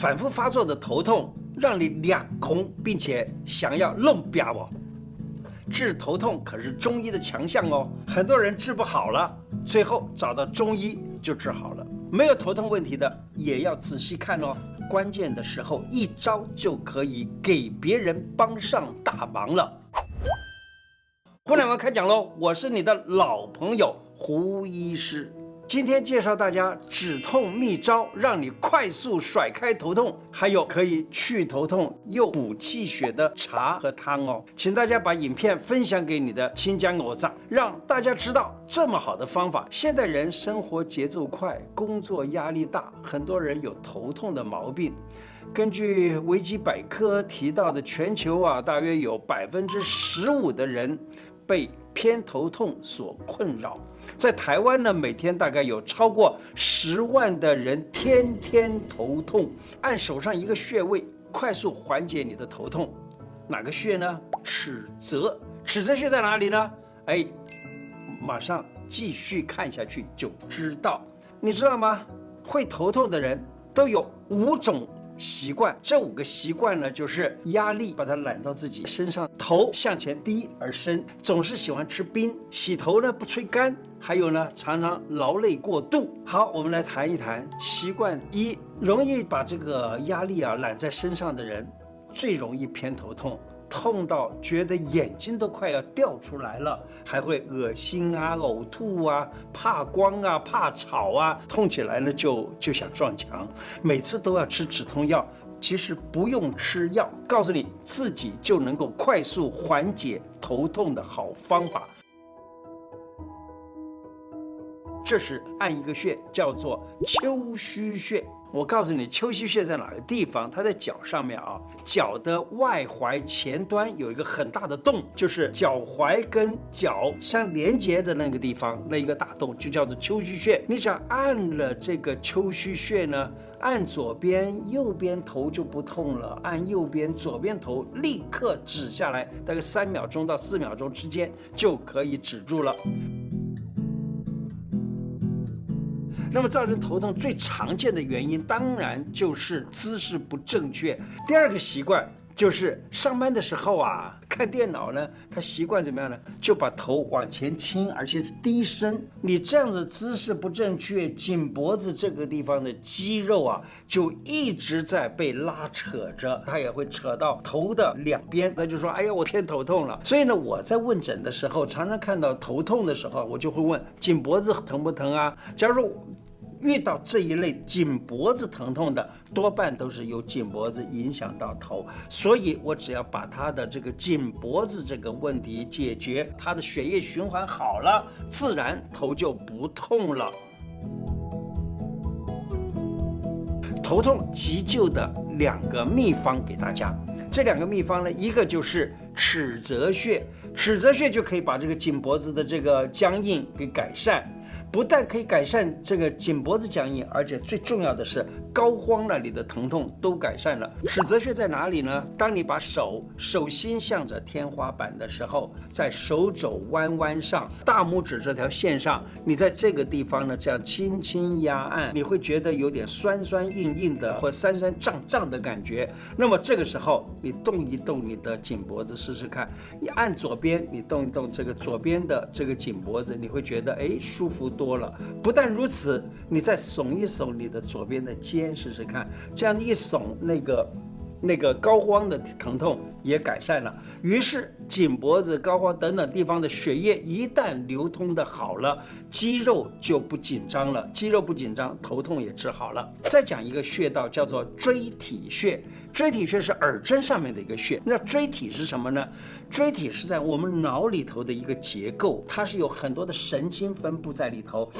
反复发作的头痛，让你两空，并且想要弄表哦。治头痛可是中医的强项哦，很多人治不好了，最后找到中医就治好了。没有头痛问题的也要仔细看哦，关键的时候一招就可以给别人帮上大忙了。胡乃文开讲喽，我是你的老朋友胡医师。今天介绍大家止痛秘招，让你快速甩开头痛，还有可以去头痛又补气血的茶和汤哦。请大家把影片分享给你的亲家我长，让大家知道这么好的方法。现代人生活节奏快，工作压力大，很多人有头痛的毛病。根据维基百科提到的，全球啊，大约有百分之十五的人被偏头痛所困扰。在台湾呢，每天大概有超过十万的人天天头痛。按手上一个穴位，快速缓解你的头痛。哪个穴呢？尺泽。尺泽穴在哪里呢？哎，马上继续看下去就知道。你知道吗？会头痛的人都有五种习惯。这五个习惯呢，就是压力把它揽到自己身上，头向前低而伸，总是喜欢吃冰，洗头呢不吹干。还有呢，常常劳累过度。好，我们来谈一谈习惯一，容易把这个压力啊揽在身上的人，最容易偏头痛，痛到觉得眼睛都快要掉出来了，还会恶心啊、呕吐啊、怕光啊、怕吵啊，痛起来呢就就想撞墙，每次都要吃止痛药。其实不用吃药，告诉你自己就能够快速缓解头痛的好方法。这是按一个穴，叫做丘虚穴。我告诉你，丘虚穴在哪个地方？它在脚上面啊，脚的外踝前端有一个很大的洞，就是脚踝跟脚相连接的那个地方，那一个大洞就叫做丘虚穴。你只要按了这个丘虚穴呢，按左边，右边头就不痛了；按右边，左边头立刻止下来，大概三秒钟到四秒钟之间就可以止住了。那么造成头痛最常见的原因，当然就是姿势不正确。第二个习惯就是上班的时候啊，看电脑呢，他习惯怎么样呢？就把头往前倾，而且是低身。你这样的姿势不正确，颈脖子这个地方的肌肉啊，就一直在被拉扯着，它也会扯到头的两边。那就说，哎呀，我偏头痛了。所以呢，我在问诊的时候，常常看到头痛的时候，我就会问颈脖子疼不疼啊？假如说。遇到这一类颈脖子疼痛的，多半都是由颈脖子影响到头，所以我只要把他的这个颈脖子这个问题解决，他的血液循环好了，自然头就不痛了。头痛急救的两个秘方给大家，这两个秘方呢，一个就是尺泽穴，尺泽穴就可以把这个颈脖子的这个僵硬给改善。不但可以改善这个颈脖子僵硬，而且最重要的是膏肓那里的疼痛都改善了。尺泽穴在哪里呢？当你把手手心向着天花板的时候，在手肘弯弯上，大拇指这条线上，你在这个地方呢，这样轻轻压按，你会觉得有点酸酸硬硬的或酸酸胀胀的感觉。那么这个时候，你动一动你的颈脖子试试看。你按左边，你动一动这个左边的这个颈脖子，你会觉得哎舒服多了，不但如此，你再耸一耸你的左边的肩试试看，这样一耸，那个那个高肓的疼痛也改善了。于是颈脖子、高肓等等地方的血液一旦流通的好了，肌肉就不紧张了，肌肉不紧张，头痛也治好了。再讲一个穴道，叫做椎体穴。椎体穴是耳针上面的一个穴。那椎体是什么呢？椎体是在我们脑里头的一个结构，它是有很多的神经分布在里头，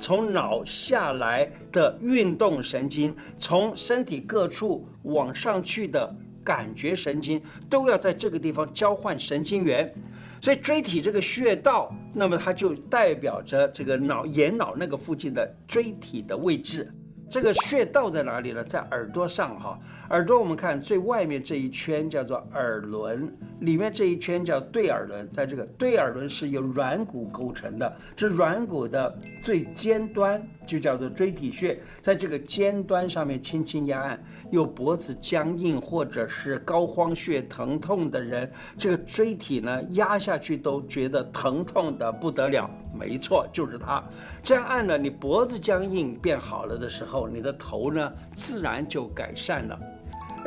从脑下来的运动神经，从身体各处往上去的感觉神经，都要在这个地方交换神经元。所以椎体这个穴道，那么它就代表着这个脑眼脑那个附近的椎体的位置。这个穴道在哪里呢？在耳朵上哈。耳朵我们看最外面这一圈叫做耳轮，里面这一圈叫对耳轮。在这个对耳轮是由软骨构成的，这软骨的最尖端就叫做椎体穴，在这个尖端上面轻轻压按，有脖子僵硬或者是膏肓穴疼痛的人，这个椎体呢压下去都觉得疼痛的不得了。没错，就是它。这样按了，你脖子僵硬变好了的时候，你的头呢自然就改善了。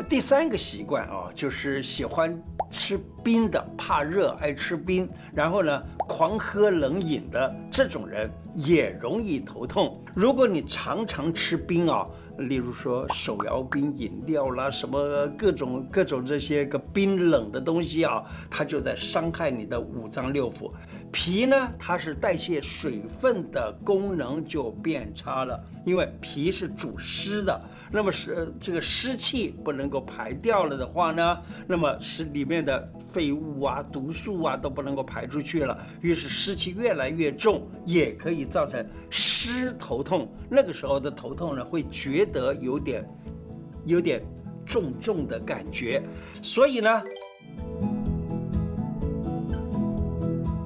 第三个习惯啊，就是喜欢吃冰的，怕热爱吃冰，然后呢狂喝冷饮的这种人也容易头痛。如果你常常吃冰啊。例如说手摇冰饮料啦，什么各种各种这些个冰冷的东西啊，它就在伤害你的五脏六腑。脾呢，它是代谢水分的功能就变差了，因为脾是主湿的。那么是这个湿气不能够排掉了的话呢，那么是里面的废物啊、毒素啊都不能够排出去了，于是湿气越来越重，也可以造成湿头痛。那个时候的头痛呢，会觉得有点有点重重的感觉，所以呢，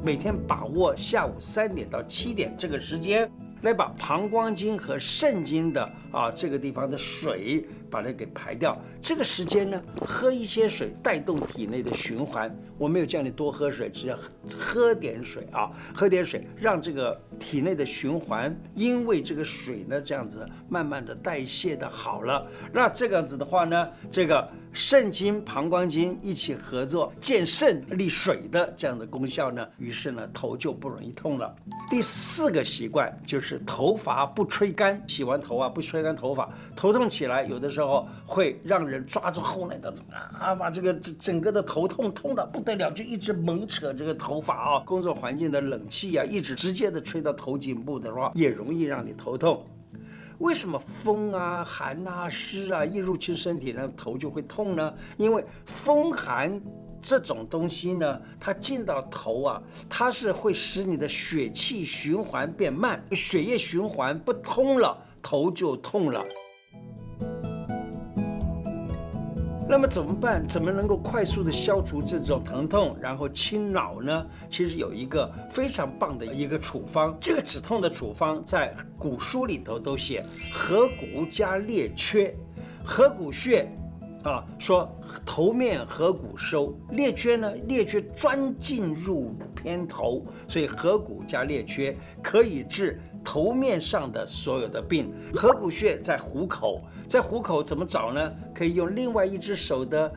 每天把握下午三点到七点这个时间。来把膀胱经和肾经的啊这个地方的水把它给排掉。这个时间呢，喝一些水带动体内的循环。我没有叫你多喝水，只要喝点水啊，喝点水，让这个体内的循环，因为这个水呢这样子慢慢的代谢的好了。那这样子的话呢，这个肾经、膀胱经一起合作，健肾利水的这样的功效呢，于是呢头就不容易痛了。第四个习惯就是。头发不吹干，洗完头啊不吹干头发，头痛起来，有的时候会让人抓住后脑的啊，把这个整整个的头痛痛得不得了，就一直猛扯这个头发啊。工作环境的冷气啊，一直直接的吹到头颈部的话，也容易让你头痛。为什么风啊、寒啊、湿啊一入侵身体呢，头就会痛呢？因为风寒。这种东西呢，它进到头啊，它是会使你的血气循环变慢，血液循环不通了，头就痛了。那么怎么办？怎么能够快速的消除这种疼痛，然后清脑呢？其实有一个非常棒的一个处方，这个止痛的处方在古书里头都写：合谷加列缺，合谷穴。啊，说头面合谷收，列缺呢？列缺专进入偏头，所以合谷加列缺可以治头面上的所有的病。合谷穴在虎口，在虎口怎么找呢？可以用另外一只手的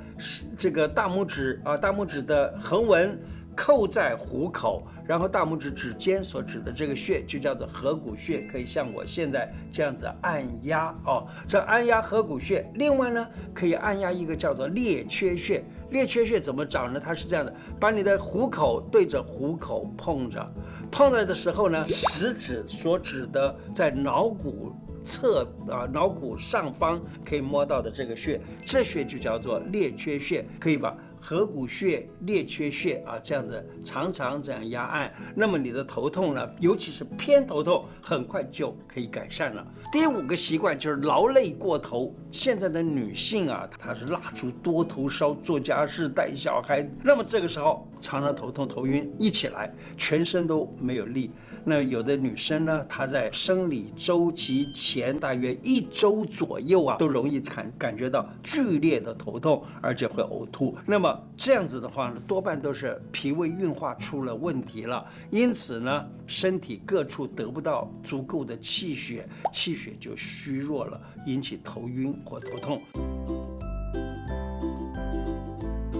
这个大拇指啊，大拇指的横纹。扣在虎口，然后大拇指指尖所指的这个穴就叫做合谷穴，可以像我现在这样子按压哦。这按压合谷穴，另外呢，可以按压一个叫做列缺穴。列缺穴怎么找呢？它是这样的，把你的虎口对着虎口碰着，碰着的时候呢，食指所指的在脑骨侧啊，脑骨上方可以摸到的这个穴，这穴就叫做列缺穴，可以吧。合谷穴、列缺穴啊，这样子常常这样压按，那么你的头痛呢，尤其是偏头痛，很快就可以改善了。第五个习惯就是劳累过头。现在的女性啊，她是蜡烛多头烧，做家事、带小孩，那么这个时候常常头痛、头晕，一起来全身都没有力。那有的女生呢，她在生理周期前大约一周左右啊，都容易感感觉到剧烈的头痛，而且会呕吐。那么这样子的话呢，多半都是脾胃运化出了问题了，因此呢，身体各处得不到足够的气血，气血就虚弱了，引起头晕或头痛。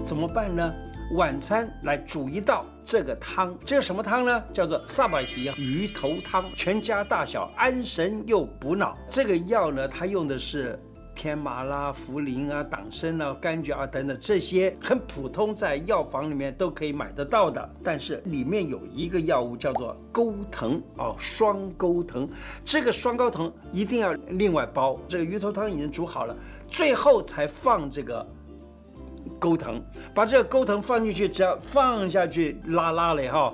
怎么办呢？晚餐来煮一道这个汤，这个什么汤呢？叫做萨巴提鱼头汤，全家大小安神又补脑。这个药呢，它用的是天麻啦、茯苓啊、党参啊、柑橘啊等等这些很普通，在药房里面都可以买得到的。但是里面有一个药物叫做钩藤哦，双钩藤。这个双钩藤一定要另外包。这个鱼头汤已经煮好了，最后才放这个。钩藤，把这个钩藤放进去，只要放下去拉拉了哈，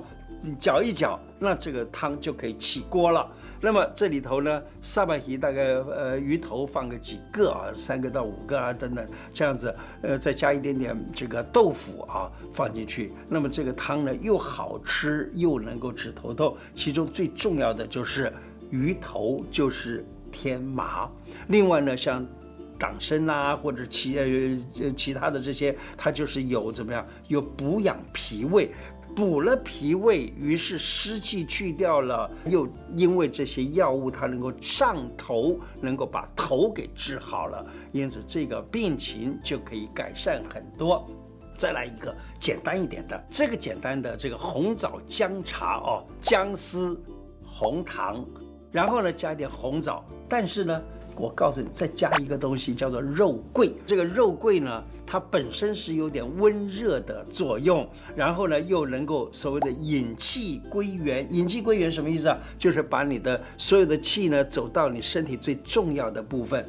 搅一搅，那这个汤就可以起锅了。那么这里头呢，萨巴鱼大概呃鱼头放个几个啊，三个到五个啊等等，这样子，呃再加一点点这个豆腐啊放进去，那么这个汤呢又好吃又能够止头痛，其中最重要的就是鱼头就是天麻，另外呢像。党参啦，或者其呃其他的这些，它就是有怎么样？有补养脾胃，补了脾胃，于是湿气去掉了，又因为这些药物它能够上头，能够把头给治好了，因此这个病情就可以改善很多。再来一个简单一点的，这个简单的这个红枣姜茶哦，姜丝、红糖，然后呢加一点红枣，但是呢。我告诉你，再加一个东西叫做肉桂。这个肉桂呢，它本身是有点温热的作用，然后呢又能够所谓的引气归元。引气归元什么意思啊？就是把你的所有的气呢走到你身体最重要的部分，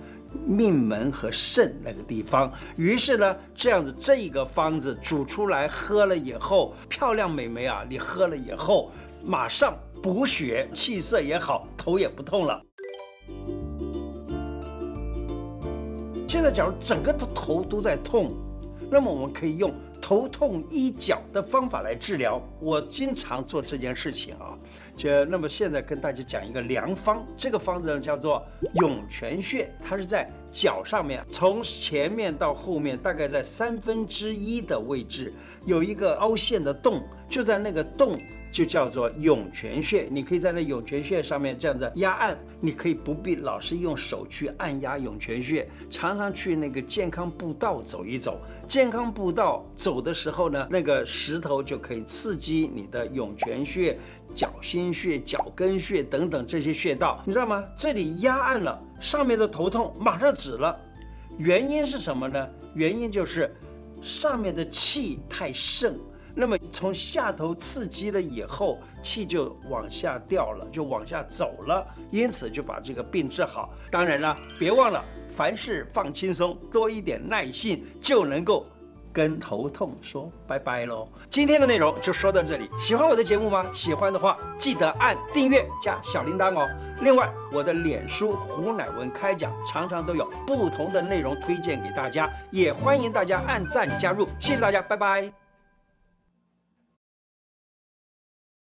命门和肾那个地方。于是呢，这样子这一个方子煮出来喝了以后，漂亮美眉啊，你喝了以后马上补血，气色也好，头也不痛了。现在，假如整个的头都在痛，那么我们可以用头痛医脚的方法来治疗。我经常做这件事情啊，就那么现在跟大家讲一个良方，这个方子呢叫做涌泉穴，它是在脚上面，从前面到后面大概在三分之一的位置有一个凹陷的洞，就在那个洞。就叫做涌泉穴，你可以在那涌泉穴上面这样子压按，你可以不必老是用手去按压涌泉穴，常常去那个健康步道走一走。健康步道走的时候呢，那个石头就可以刺激你的涌泉穴、脚心穴、脚跟穴等等这些穴道，你知道吗？这里压按了，上面的头痛马上止了。原因是什么呢？原因就是上面的气太盛。那么从下头刺激了以后，气就往下掉了，就往下走了，因此就把这个病治好。当然了，别忘了凡事放轻松，多一点耐性，就能够跟头痛说拜拜喽。今天的内容就说到这里，喜欢我的节目吗？喜欢的话，记得按订阅加小铃铛哦。另外，我的脸书胡乃文开讲常常都有不同的内容推荐给大家，也欢迎大家按赞加入。谢谢大家，拜拜。